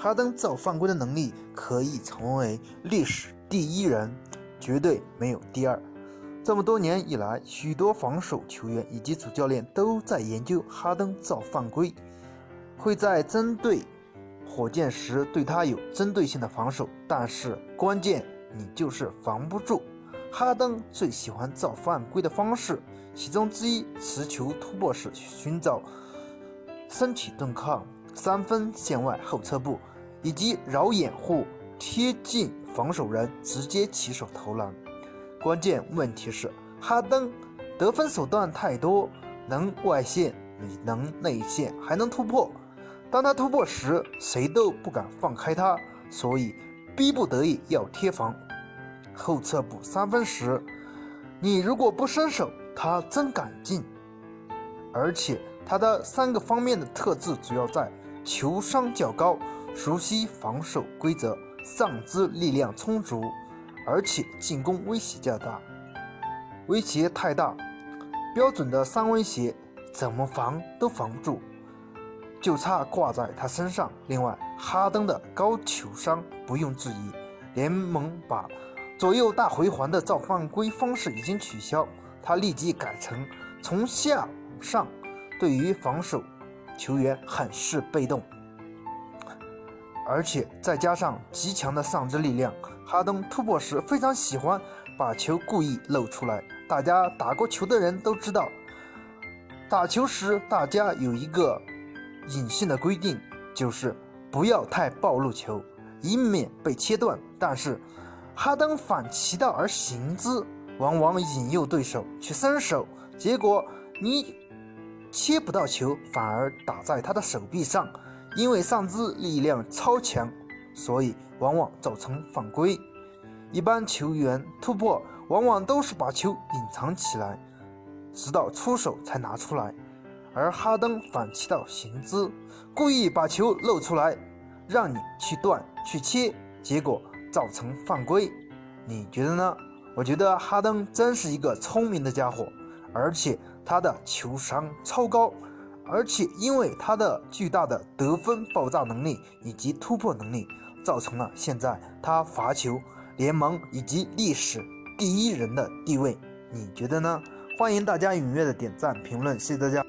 哈登造犯规的能力可以成为历史第一人，绝对没有第二。这么多年以来，许多防守球员以及主教练都在研究哈登造犯规，会在针对火箭时对他有针对性的防守，但是关键你就是防不住。哈登最喜欢造犯规的方式，其中之一持球突破时寻找身体对抗。三分线外后撤步，以及绕掩护贴近防守人直接起手投篮。关键问题是，哈登得分手段太多，能外线，你能内线，还能突破。当他突破时，谁都不敢放开他，所以逼不得已要贴防。后撤步三分时，你如果不伸手，他真敢进。而且他的三个方面的特质主要在。球商较高，熟悉防守规则，上肢力量充足，而且进攻威胁较大。威胁太大，标准的三威胁怎么防都防不住，就差挂在他身上。另外，哈登的高球商不用质疑，联盟把左右大回环的造犯规方式已经取消，他立即改成从下往上，对于防守。球员很是被动，而且再加上极强的上肢力量，哈登突破时非常喜欢把球故意露出来。大家打过球的人都知道，打球时大家有一个隐性的规定，就是不要太暴露球，以免被切断。但是哈登反其道而行之，往往引诱对手去伸手，结果你。切不到球，反而打在他的手臂上，因为上肢力量超强，所以往往造成犯规。一般球员突破往往都是把球隐藏起来，直到出手才拿出来，而哈登反其道行之，故意把球露出来，让你去断去切，结果造成犯规。你觉得呢？我觉得哈登真是一个聪明的家伙。而且他的球商超高，而且因为他的巨大的得分爆炸能力以及突破能力，造成了现在他罚球联盟以及历史第一人的地位。你觉得呢？欢迎大家踊跃的点赞评论，谢谢大家。